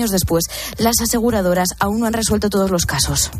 años después, las aseguradoras aún no han resuelto todos los casos.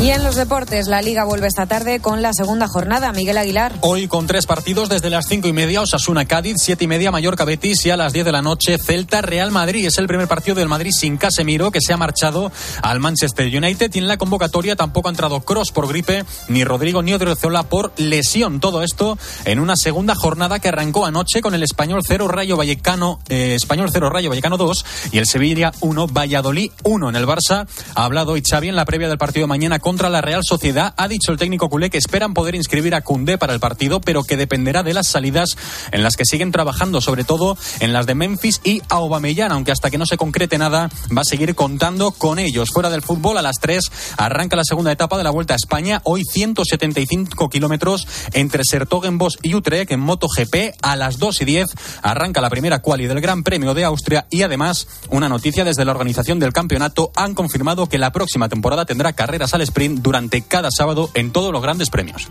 Y en los deportes, la Liga vuelve esta tarde con la segunda jornada. Miguel Aguilar. Hoy con tres partidos desde las cinco y media, Osasuna Cádiz, siete y media Mallorca Betis y a las diez de la noche Celta Real Madrid. Es el primer partido del Madrid sin Casemiro que se ha marchado al Manchester United y en la convocatoria tampoco ha entrado Cross por gripe, ni Rodrigo ni Odriozola por lesión. Todo esto en una segunda jornada que arrancó anoche con el Español 0 Rayo Vallecano, eh, Español 0 Rayo Vallecano 2 y el Sevilla 1 Valladolid 1 en el Barça. Ha hablado hoy Xavi en la previa del partido de mañana contra la Real Sociedad. Ha dicho el técnico culé que esperan poder inscribir a Cundé para el partido, pero que dependerá de las salidas en las que siguen trabajando, sobre todo en las de Memphis y Aubameyang, aunque hasta que no se concrete nada va a seguir contando con ellos. Fuera del fútbol, a las 3 arranca la segunda etapa de la Vuelta a España. Hoy 175 kilómetros entre Sertogenbos y Utrecht en MotoGP. A las 2 y 10 arranca la primera quali del Gran Premio de Austria y además una noticia desde la organización del campeonato han confirmado que la próxima temporada tendrá carreras al sprint durante durante cada sábado en todos los grandes premios.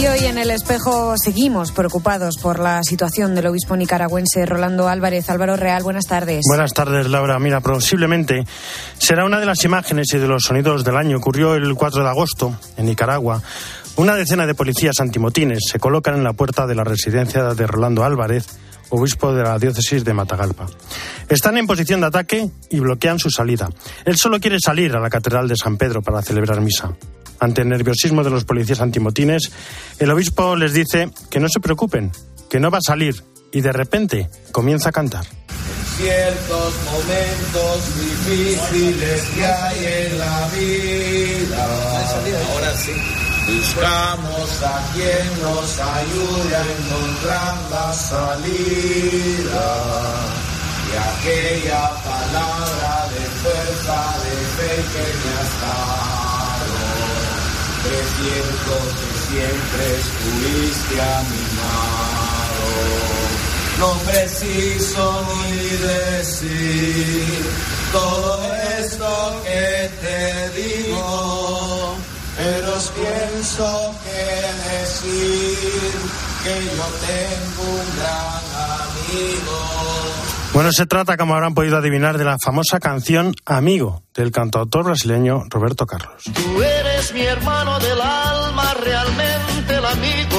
Y hoy en el espejo seguimos preocupados por la situación del obispo nicaragüense Rolando Álvarez. Álvaro Real, buenas tardes. Buenas tardes, Laura. Mira, posiblemente será una de las imágenes y de los sonidos del año. Ocurrió el 4 de agosto en Nicaragua. Una decena de policías antimotines se colocan en la puerta de la residencia de Rolando Álvarez, obispo de la diócesis de Matagalpa. Están en posición de ataque y bloquean su salida. Él solo quiere salir a la Catedral de San Pedro para celebrar misa. Ante el nerviosismo de los policías antimotines, el obispo les dice que no se preocupen, que no va a salir y de repente comienza a cantar. Ciertos momentos difíciles que hay en la vida. Ahora sí. Buscamos a quien nos ayude a encontrar la salida. Y aquella palabra de fuerza, de fe que me has dado. Presiento que siempre estuviste a mi lado. No preciso ni decir todo esto que te digo pero pienso que decir que yo tengo un gran amigo. Bueno, se trata, como habrán podido adivinar, de la famosa canción Amigo del cantautor brasileño Roberto Carlos. Tú eres mi hermano del alma, realmente el amigo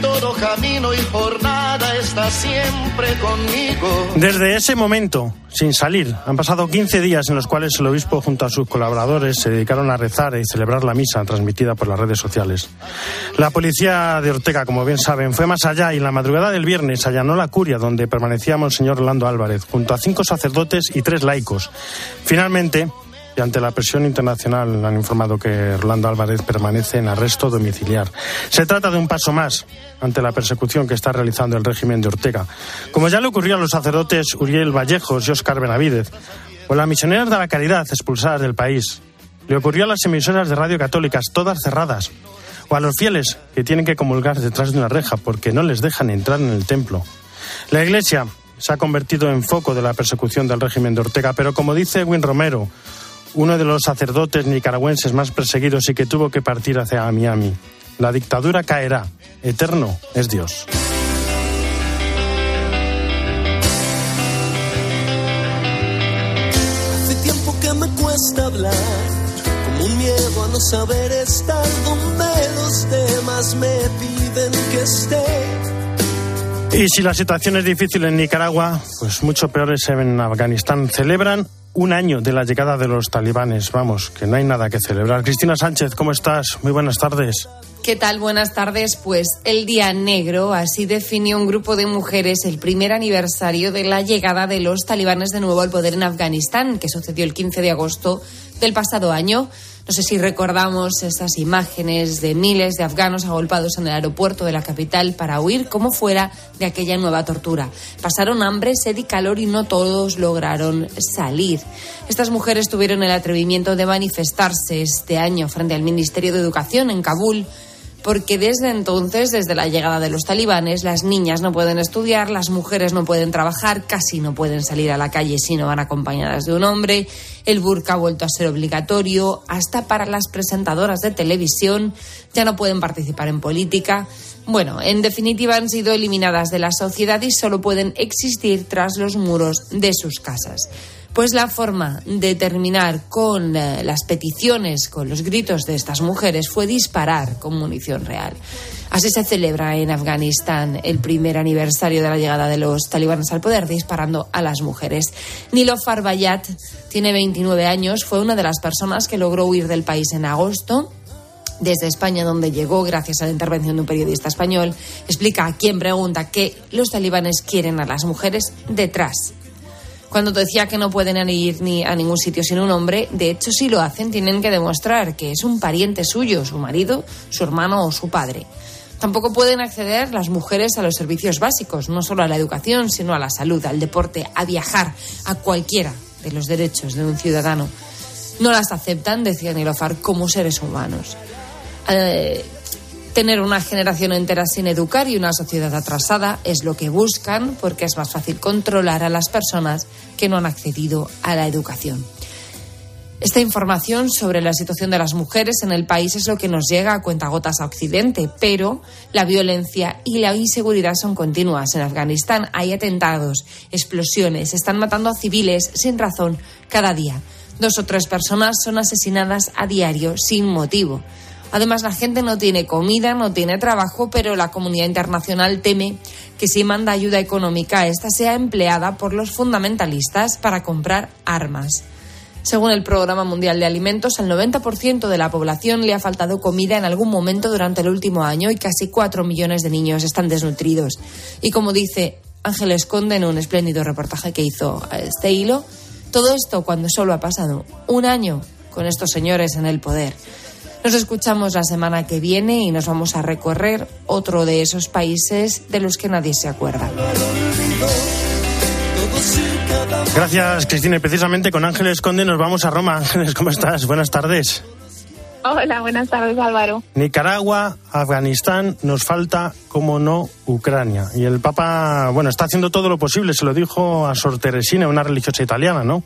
todo camino y jornada está siempre conmigo. Desde ese momento, sin salir, han pasado 15 días en los cuales el obispo junto a sus colaboradores se dedicaron a rezar y celebrar la misa transmitida por las redes sociales. La policía de Ortega, como bien saben, fue más allá y en la madrugada del viernes allanó la curia donde permanecía Monseñor Orlando Álvarez, junto a cinco sacerdotes y tres laicos. Finalmente, y ante la presión internacional han informado que Rolando Álvarez permanece en arresto domiciliar. Se trata de un paso más ante la persecución que está realizando el régimen de Ortega, como ya le ocurrió a los sacerdotes Uriel Vallejos y Óscar Benavidez, o las misioneras de la caridad expulsadas del país. Le ocurrió a las emisoras de radio católicas, todas cerradas, o a los fieles que tienen que comulgar detrás de una reja porque no les dejan entrar en el templo. La Iglesia se ha convertido en foco de la persecución del régimen de Ortega, pero como dice Win Romero, uno de los sacerdotes nicaragüenses más perseguidos y que tuvo que partir hacia Miami. La dictadura caerá. Eterno es Dios. Hace tiempo que me cuesta hablar, como un miedo a no saber estar donde los demás me piden que esté. Y si la situación es difícil en Nicaragua, pues mucho peor es en Afganistán. Celebran un año de la llegada de los talibanes. Vamos, que no hay nada que celebrar. Cristina Sánchez, ¿cómo estás? Muy buenas tardes. ¿Qué tal? Buenas tardes. Pues el Día Negro, así definió un grupo de mujeres el primer aniversario de la llegada de los talibanes de nuevo al poder en Afganistán, que sucedió el 15 de agosto del pasado año. No sé si recordamos esas imágenes de miles de afganos agolpados en el aeropuerto de la capital para huir como fuera de aquella nueva tortura. Pasaron hambre, sed y calor y no todos lograron salir. Estas mujeres tuvieron el atrevimiento de manifestarse este año frente al Ministerio de Educación en Kabul porque desde entonces, desde la llegada de los talibanes, las niñas no pueden estudiar, las mujeres no pueden trabajar, casi no pueden salir a la calle si no van acompañadas de un hombre, el burka ha vuelto a ser obligatorio, hasta para las presentadoras de televisión, ya no pueden participar en política. Bueno, en definitiva han sido eliminadas de la sociedad y solo pueden existir tras los muros de sus casas. Pues la forma de terminar con eh, las peticiones, con los gritos de estas mujeres, fue disparar con munición real. Así se celebra en Afganistán el primer aniversario de la llegada de los talibanes al poder, disparando a las mujeres. Niloufar Bayat tiene 29 años, fue una de las personas que logró huir del país en agosto desde España, donde llegó gracias a la intervención de un periodista español, explica a quien pregunta que los talibanes quieren a las mujeres detrás cuando te decía que no pueden ir ni a ningún sitio sin un hombre, de hecho si lo hacen tienen que demostrar que es un pariente suyo, su marido, su hermano o su padre. Tampoco pueden acceder las mujeres a los servicios básicos, no solo a la educación, sino a la salud, al deporte, a viajar, a cualquiera de los derechos de un ciudadano. No las aceptan, decía Nilofar, como seres humanos. Eh, Tener una generación entera sin educar y una sociedad atrasada es lo que buscan porque es más fácil controlar a las personas que no han accedido a la educación. Esta información sobre la situación de las mujeres en el país es lo que nos llega a cuentagotas a Occidente, pero la violencia y la inseguridad son continuas. En Afganistán hay atentados, explosiones, están matando a civiles sin razón cada día. Dos o tres personas son asesinadas a diario sin motivo. Además, la gente no tiene comida, no tiene trabajo, pero la comunidad internacional teme que si manda ayuda económica, esta sea empleada por los fundamentalistas para comprar armas. Según el Programa Mundial de Alimentos, al 90% de la población le ha faltado comida en algún momento durante el último año y casi 4 millones de niños están desnutridos. Y como dice Ángeles Conde en un espléndido reportaje que hizo a este hilo, todo esto cuando solo ha pasado un año con estos señores en el poder. Nos escuchamos la semana que viene y nos vamos a recorrer otro de esos países de los que nadie se acuerda. Gracias, Cristina. Y precisamente con Ángeles Conde nos vamos a Roma. Ángeles, ¿cómo estás? Buenas tardes. Hola, buenas tardes, Álvaro. Nicaragua, Afganistán, nos falta, como no, Ucrania. Y el Papa, bueno, está haciendo todo lo posible, se lo dijo a Sor Teresina, una religiosa italiana, ¿no?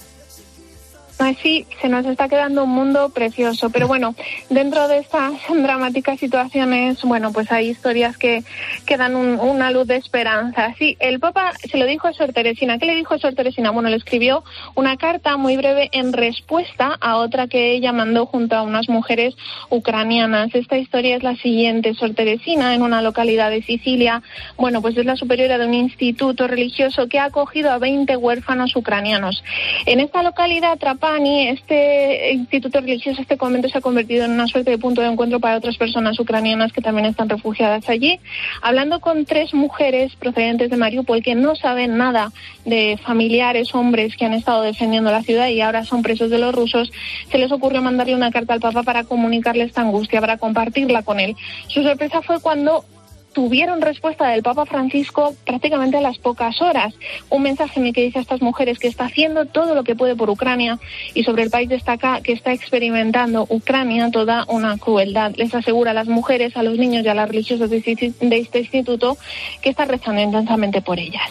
Sí, se nos está quedando un mundo precioso. Pero bueno, dentro de estas dramáticas situaciones, bueno, pues hay historias que, que dan una luz de esperanza. Sí, el Papa se lo dijo a Sor Teresina. ¿Qué le dijo a Sor Teresina? Bueno, le escribió una carta muy breve en respuesta a otra que ella mandó junto a unas mujeres ucranianas. Esta historia es la siguiente. Sor Teresina, en una localidad de Sicilia, bueno, pues es la superiora de un instituto religioso que ha acogido a 20 huérfanos ucranianos. En esta localidad, Este instituto religioso, este convento se ha convertido en una suerte de punto de encuentro para otras personas ucranianas que también están refugiadas allí. Hablando con tres mujeres procedentes de Mariupol que no saben nada de familiares, hombres que han estado defendiendo la ciudad y ahora son presos de los rusos, se les ocurrió mandarle una carta al Papa para comunicarle esta angustia, para compartirla con él. Su sorpresa fue cuando tuvieron respuesta del Papa Francisco prácticamente a las pocas horas. Un mensaje en el que dice a estas mujeres que está haciendo todo lo que puede por Ucrania y sobre el país destaca que está experimentando Ucrania toda una crueldad. Les asegura a las mujeres, a los niños y a las religiosas de este instituto que está rezando intensamente por ellas.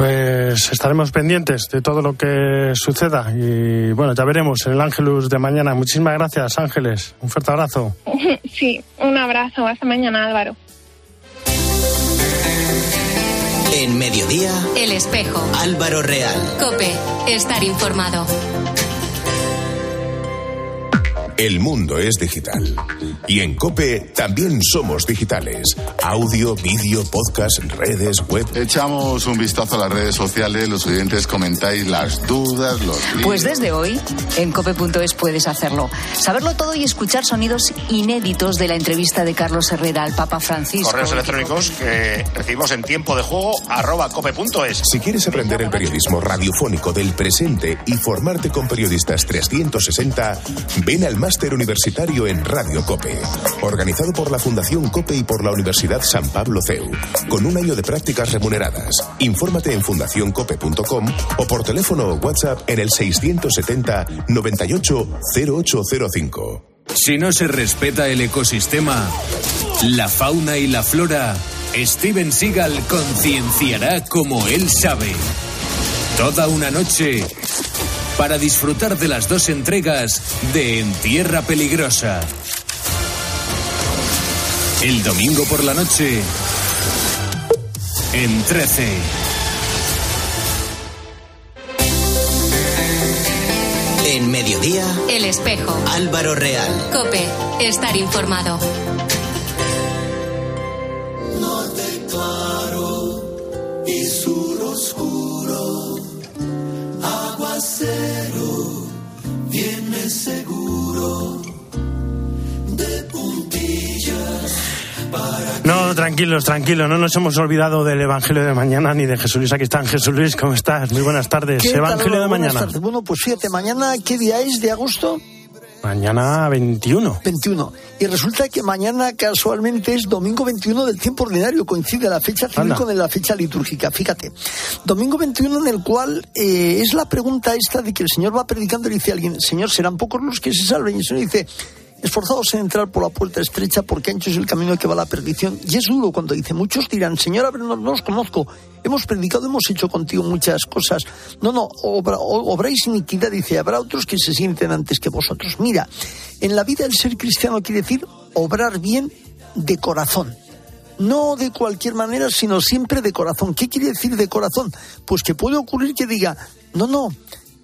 Pues estaremos pendientes de todo lo que suceda y bueno, ya veremos en el Ángelus de mañana. Muchísimas gracias, Ángeles. Un fuerte abrazo. Sí, un abrazo. Hasta mañana, Álvaro. En mediodía, El espejo. Álvaro Real. Cope, estar informado. El mundo es digital. Y en Cope también somos digitales. Audio, vídeo, podcast, redes, web. Echamos un vistazo a las redes sociales, los oyentes comentáis las dudas, los... Pues desde hoy, en cope.es puedes hacerlo. Saberlo todo y escuchar sonidos inéditos de la entrevista de Carlos Herrera al Papa Francisco. Correos electrónicos que recibimos en tiempo de juego arroba cope.es. Si quieres aprender el periodismo radiofónico del presente y formarte con periodistas 360, ven al más Máster Universitario en Radio Cope, organizado por la Fundación Cope y por la Universidad San Pablo CEU, con un año de prácticas remuneradas. Infórmate en fundacioncope.com o por teléfono o WhatsApp en el 670 98 0805. Si no se respeta el ecosistema, La fauna y la flora, Steven Seagal concienciará como él sabe. Toda una noche para disfrutar de las dos entregas de En Tierra Peligrosa. El domingo por la noche, en 13. En mediodía, El espejo. Álvaro Real. Cope. Estar informado. Tranquilos, tranquilos, no nos hemos olvidado del Evangelio de mañana ni de Jesús Luis. Aquí están, Jesús Luis, ¿cómo estás? Muy buenas tardes. ¿Qué tal, Evangelio de mañana. tardes. Bueno, pues fíjate, mañana, ¿qué día es de agosto? Mañana 21. 21. Y resulta que mañana casualmente es domingo 21 del tiempo ordinario, coincide la fecha civil con la fecha litúrgica. Fíjate, domingo 21 en el cual eh, es la pregunta esta de que el Señor va predicando y dice a alguien, Señor, serán pocos los que se salven. Y el Señor dice, esforzados en entrar por la puerta estrecha porque ancho es el camino que va a la perdición. Y es duro cuando dice, muchos dirán, Señor, no, no os conozco, hemos predicado, hemos hecho contigo muchas cosas. No, no, obra- obráis iniquidad, dice, habrá otros que se sienten antes que vosotros. Mira, en la vida el ser cristiano quiere decir obrar bien de corazón. No de cualquier manera, sino siempre de corazón. ¿Qué quiere decir de corazón? Pues que puede ocurrir que diga, no, no,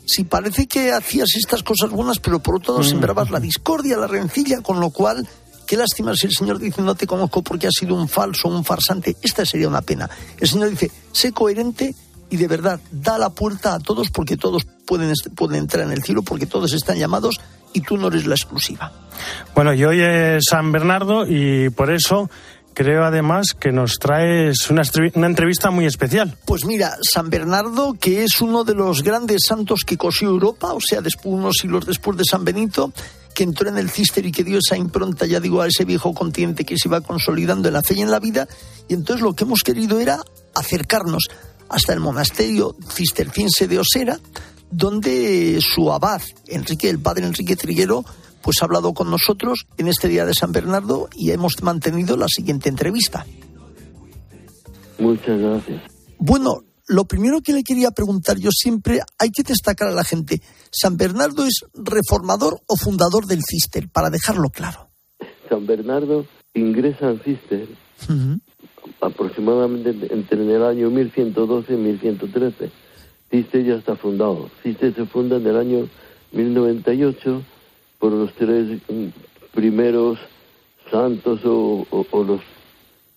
si parece que hacías estas cosas buenas, pero por otro lado sembrabas la discordia, la rencilla, con lo cual, qué lástima si el Señor dice, no te conozco porque has sido un falso, un farsante. Esta sería una pena. El Señor dice, sé coherente y de verdad, da la puerta a todos porque todos pueden, pueden entrar en el cielo, porque todos están llamados y tú no eres la exclusiva. Bueno, y hoy es San Bernardo y por eso creo además que nos traes una, una entrevista muy especial. Pues mira, San Bernardo, que es uno de los grandes santos que cosió Europa, o sea, después, unos siglos después de San Benito, que entró en el cister y que dio esa impronta, ya digo, a ese viejo continente que se iba consolidando en la fe y en la vida. Y entonces lo que hemos querido era acercarnos hasta el monasterio cisterciense de Osera, donde su abad, Enrique, el padre Enrique Triguero, pues ha hablado con nosotros en este día de San Bernardo y hemos mantenido la siguiente entrevista. Muchas gracias. Bueno, lo primero que le quería preguntar yo siempre, hay que destacar a la gente, ¿San Bernardo es reformador o fundador del Cister? Para dejarlo claro. San Bernardo ingresa en Cister aproximadamente entre el año 1112 y 1113. Cister ya está fundado. Cister se funda en el año 1098 por los tres mm, primeros santos o, o- o los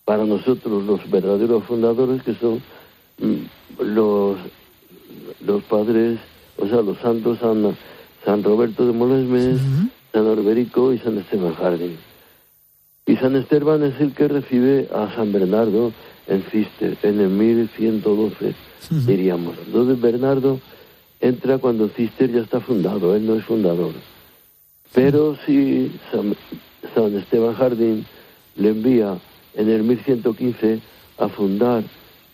para nosotros los verdaderos fundadores que son mm, los los padres, o sea, los santos San, San Roberto de Molesmes, San Orberico y San Esteban Jardín. Y San Esteban es el que recibe a San Bernardo en Cister, en el 1112, diríamos. Entonces Bernardo entra cuando Cister ya está fundado, él no es fundador. Pero si San, San Esteban Jardín le envía en el 1115 a fundar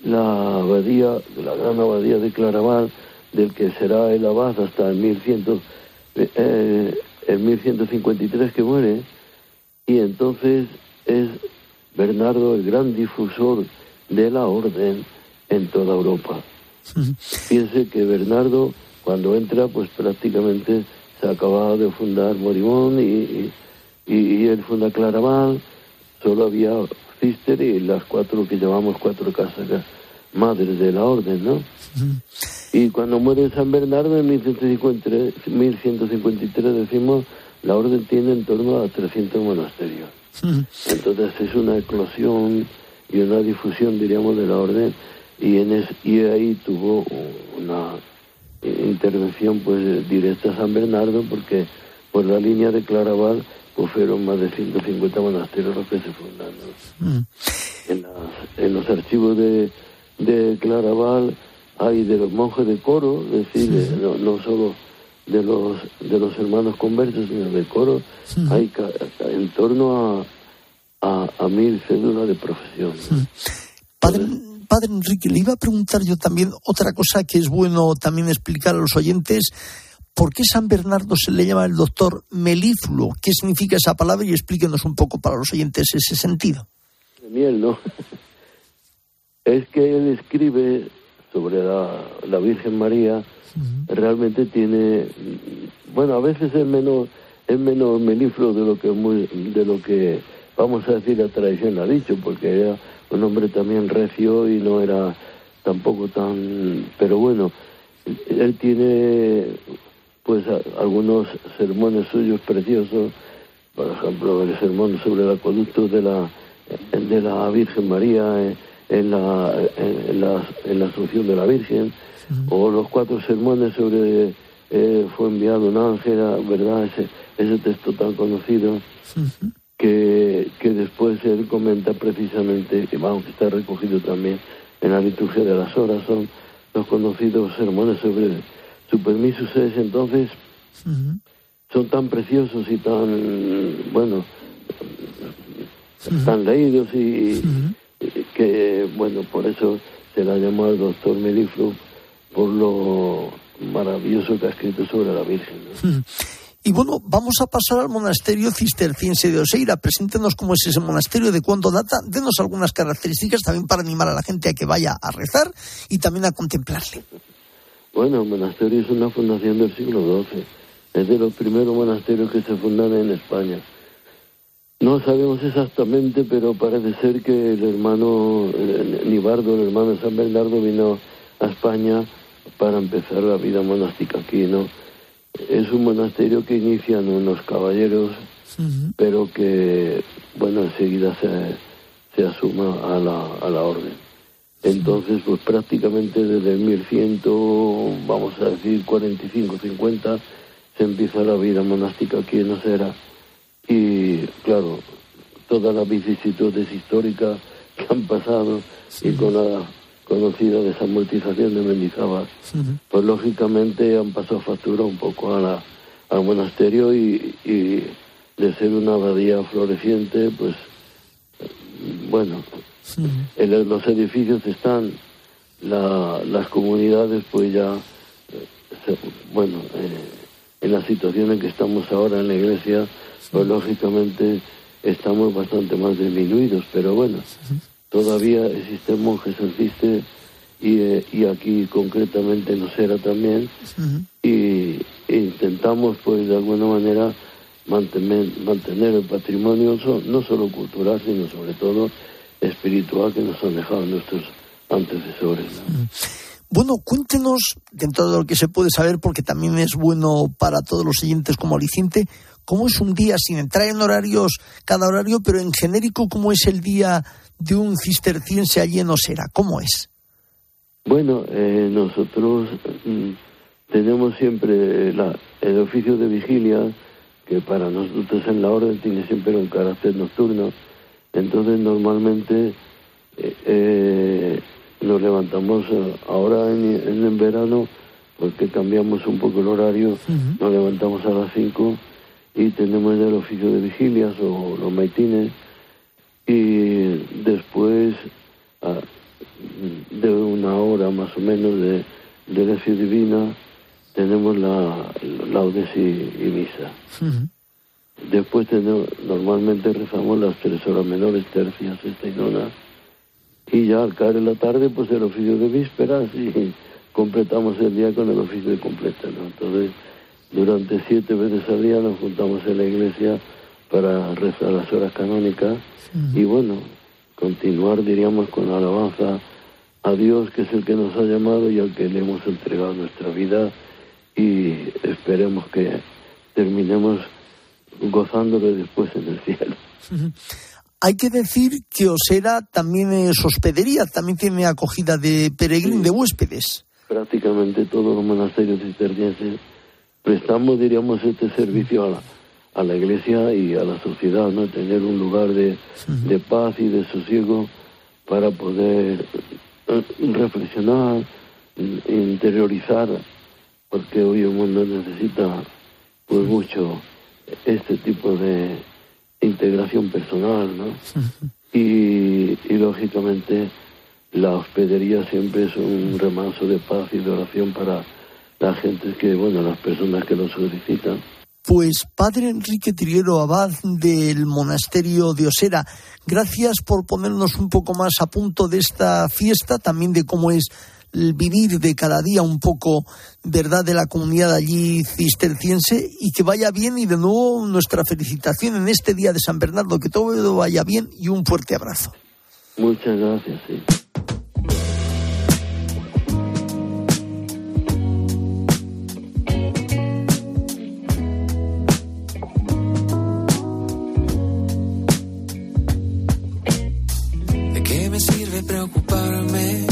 la abadía, la gran abadía de Claraval, del que será el abad hasta el 1100, eh, el 1153 que muere, y entonces es Bernardo el gran difusor de la orden en toda Europa. Piense que Bernardo, cuando entra, pues prácticamente se acababa de fundar Morimón y, y, y- y él funda Claraval, solo había Cister y las cuatro que llamamos cuatro casas madres de la orden, ¿no? Y cuando muere San Bernardo en 1153, 1153 decimos, la orden tiene en torno a 300 monasterios. Entonces es una eclosión y una difusión, diríamos, de la orden y, en es- y ahí tuvo una intervención pues directa a San Bernardo porque por la línea de Claraval pues fueron más de 150 monasterios los que se fundaron. En, las- en los archivos de, de Claraval hay de los monjes de coro, es decir, de- no, no solo de los de los hermanos conversos, sino de coro, hay ca- en torno a, a, a mil cédulas de profesión. Padre, padre Enrique, le iba a preguntar yo también otra cosa que es bueno también explicar a los oyentes. ¿por qué San Bernardo se le llama el doctor melífluo? ¿Qué significa esa palabra? Y explíquenos un poco para los oyentes ese sentido. Miel, ¿no? es que él escribe sobre la, Virgen María, realmente tiene, bueno, a veces es menos, es menos melífluo de lo que muy, de lo que vamos a decir la tradición ha dicho, porque era un hombre también recio y no era tampoco tan, pero bueno, él tiene pues algunos sermones suyos preciosos, por ejemplo el sermón sobre el acueducto de la de la Virgen María en la en, la, en la Asunción de la Virgen o los cuatro sermones sobre eh, fue enviado un ángel, verdad ese ese texto tan conocido que, que después él comenta precisamente que vamos que está recogido también en la liturgia de las horas son los conocidos sermones sobre su permiso. Es entonces son tan preciosos y tan bueno tan leídos y, que bueno por eso se la llamó al doctor Meliflu por lo maravilloso que ha escrito sobre la Virgen Y bueno, vamos a pasar al monasterio cisterciense de Oseira. Preséntenos cómo es ese monasterio, de cuándo data, denos algunas características también para animar a la gente a que vaya a rezar y también a contemplarle. Bueno, el monasterio es una fundación del siglo XII. Es de los primeros monasterios que se fundaron en España. No sabemos exactamente, pero parece ser que el hermano Nibardo, el hermano San Bernardo, vino a España para empezar la vida monástica aquí, ¿no? Es un monasterio que inician unos caballeros, pero que, bueno, enseguida se, se asuma a la, a la orden. Entonces, pues prácticamente desde el 1100, vamos a decir 45, 50, se empieza la vida monástica aquí en Osera. Y claro, todas las vicisitudes históricas que han pasado y con la conocida desamortización de Mendizábal, pues lógicamente han pasado factura un poco a la, al monasterio y, y de ser una abadía floreciente, pues bueno, en los edificios están las comunidades, pues ya, eh, bueno, eh, en la situación en que estamos ahora en la iglesia, pues lógicamente estamos bastante más disminuidos, pero bueno, todavía existen monjes existe y, eh, y aquí concretamente en Osera también, y, intentamos pues de alguna manera mantener, mantener el patrimonio no solo cultural, sino sobre todo espiritual que nos han dejado nuestros antecesores. Bueno, cuéntenos, dentro de lo que se puede saber, porque también es bueno para todos los siguientes como aliciente, cómo es un día, sin entrar en horarios, cada horario, pero en genérico, cómo es el día de un cisterciense allí en Osera, ¿cómo es? Bueno, eh, nosotros mm, tenemos siempre el oficio de vigilia, que para nosotros en la orden tiene siempre un carácter nocturno, entonces normalmente eh, eh, nos levantamos eh, ahora en, en, verano, porque cambiamos un poco el horario, nos levantamos a las 5 y tenemos ya el oficio de vigilias o los maitines y después ah, de una hora más o menos de, de lección divina tenemos la laudes y, misa. Después tenemos, normalmente rezamos las tres horas menores, tercias, sexta y nona. Y ya al caer en la tarde, pues el oficio de vísperas y completamos el día con el oficio de completa, ¿no? Entonces, durante siete veces al día nos juntamos en la iglesia para rezar las horas canónicas y bueno, continuar, diríamos, con la alabanza a Dios, que es el que nos ha llamado y al que le hemos entregado nuestra vida y esperemos que terminemos gozándolo después en el cielo. Hay que decir que Osera también es hospedería, también tiene acogida de peregrinos, de huéspedes. Prácticamente todos los monasterios cistercienses prestamos, diríamos, este servicio a la, a la iglesia y a la sociedad, ¿no? Tener un lugar de, de paz y de sosiego para poder eh, reflexionar, interiorizar, porque hoy el mundo necesita pues mucho este tipo de integración personal, ¿no? y, lógicamente la hospedería siempre es un remanso de paz y de oración para, la gente que, bueno, las personas que lo solicitan. Pues Padre Enrique Triguero Abad del Monasterio de Osera, gracias por ponernos un poco más a punto de esta fiesta, también de cómo es vivir de cada día un poco, ¿verdad?, de la comunidad allí cisterciense y que vaya bien y de nuevo nuestra felicitación en este día de San Bernardo, que todo vaya bien y un fuerte abrazo. Muchas gracias, sí. ¿De qué me sirve preocuparme?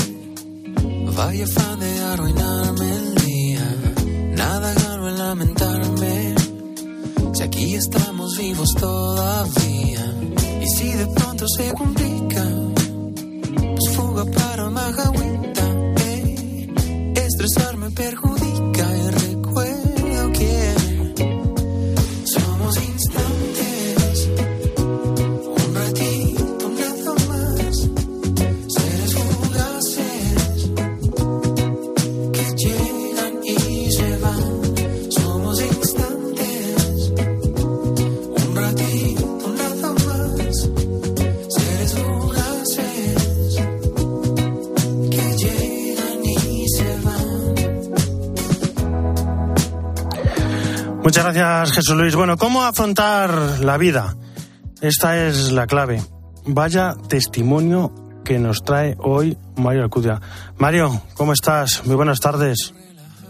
Vaya fan de arruinarme el día. Nada gano en lamentarme. Si aquí estamos vivos todavía. Y si de pronto se complica, pues fuga para Majagüita. eh. Estresarme perjudica Muchas gracias, Jesús Luis. Bueno, ¿cómo afrontar la vida? Esta es la clave. Vaya testimonio que nos trae hoy Mario Alcudia. Mario, ¿cómo estás? Muy buenas tardes.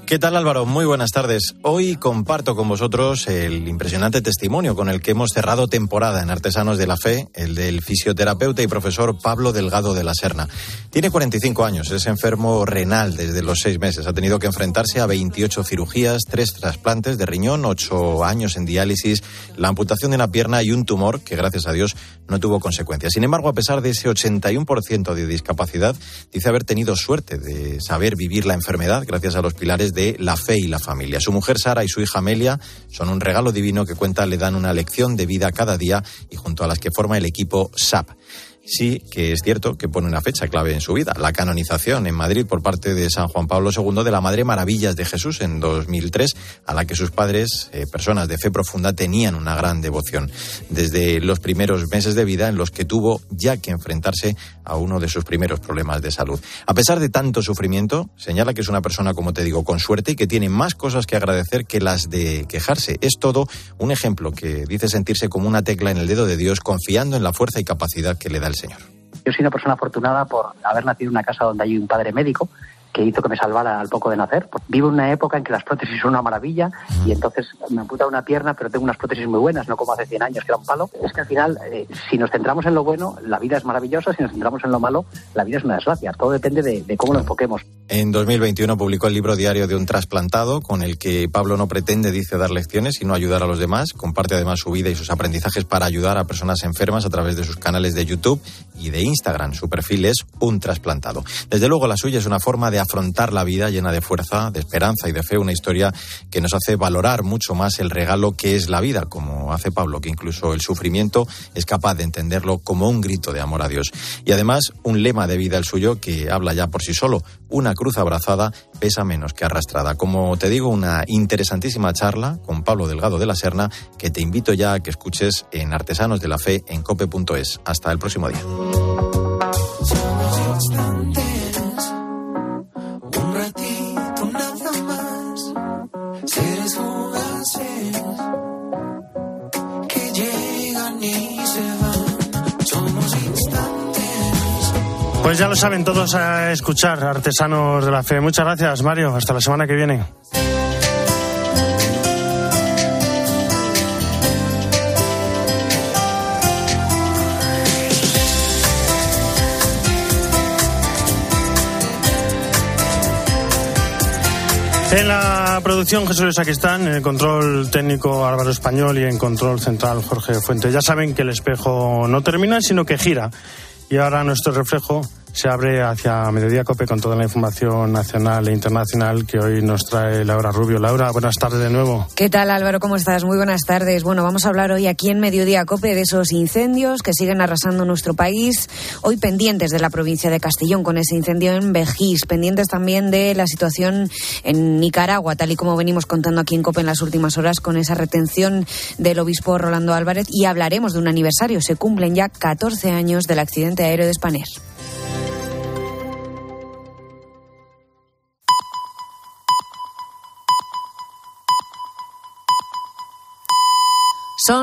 ¿Qué tal Álvaro? Muy buenas tardes. Hoy comparto con vosotros el impresionante testimonio con el que hemos cerrado temporada en Artesanos de la Fe, el del fisioterapeuta y profesor Pablo Delgado de la Serna. Tiene 45 años, es enfermo renal desde los seis meses. Ha tenido que enfrentarse a 28 cirugías, tres trasplantes de riñón, ocho años en diálisis, la amputación de una pierna y un tumor que, gracias a Dios, no tuvo consecuencias. Sin embargo, a pesar de ese 81% de discapacidad, dice haber tenido suerte de saber vivir la enfermedad gracias a los pilares de la fe y la familia. Su mujer Sara y su hija Amelia son un regalo divino que cuenta le dan una lección de vida cada día y junto a las que forma el equipo SAP. Sí que es cierto que pone una fecha clave en su vida, la canonización en Madrid por parte de San Juan Pablo II de la Madre Maravillas de Jesús en 2003, a la que sus padres, eh, personas de fe profunda, tenían una gran devoción. Desde los primeros meses de vida en los que tuvo ya que enfrentarse a uno de sus primeros problemas de salud. A pesar de tanto sufrimiento, señala que es una persona, como te digo, con suerte y que tiene más cosas que agradecer que las de quejarse. Es todo un ejemplo que dice sentirse como una tecla en el dedo de Dios, confiando en la fuerza y capacidad que le da el Señor. Yo soy una persona afortunada por haber nacido en una casa donde hay un padre médico que hizo que me salvara al poco de nacer. Vivo en una época en que las prótesis son una maravilla y entonces me amputa una pierna, pero tengo unas prótesis muy buenas, no como hace 100 años que era un palo. Es que al final, eh, si nos centramos en lo bueno, la vida es maravillosa, si nos centramos en lo malo, la vida es una desgracia. Todo depende de, de cómo lo enfoquemos. En 2021 publicó el libro diario de un trasplantado, con el que Pablo no pretende, dice, dar lecciones, sino ayudar a los demás. Comparte además su vida y sus aprendizajes para ayudar a personas enfermas a través de sus canales de YouTube y de Instagram. Su perfil es un trasplantado. Desde luego, la suya es una forma de afrontar la vida llena de fuerza, de esperanza y de fe, una historia que nos hace valorar mucho más el regalo que es la vida, como hace Pablo, que incluso el sufrimiento es capaz de entenderlo como un grito de amor a Dios. Y además, un lema de vida el suyo que habla ya por sí solo, una cruz abrazada pesa menos que arrastrada. Como te digo, una interesantísima charla con Pablo Delgado de la Serna que te invito ya a que escuches en Artesanos de la Fe en cope.es. Hasta el próximo día. Pues ya lo saben todos a escuchar, artesanos de la fe. Muchas gracias, Mario. Hasta la semana que viene. En la producción Jesús Luis Sacristán, en el control técnico Álvaro Español y en control central Jorge Fuente. Ya saben que el espejo no termina, sino que gira. Y ahora nuestro reflejo se abre hacia Mediodía Cope con toda la información nacional e internacional que hoy nos trae Laura Rubio. Laura, buenas tardes de nuevo. ¿Qué tal Álvaro? ¿Cómo estás? Muy buenas tardes. Bueno, vamos a hablar hoy aquí en Mediodía Cope de esos incendios que siguen arrasando nuestro país. Hoy pendientes de la provincia de Castellón con ese incendio en Vejís, pendientes también de la situación en Nicaragua, tal y como venimos contando aquí en Cope en las últimas horas con esa retención del obispo Rolando Álvarez y hablaremos de un aniversario. Se cumplen ya 14 años del accidente aéreo de Spanair.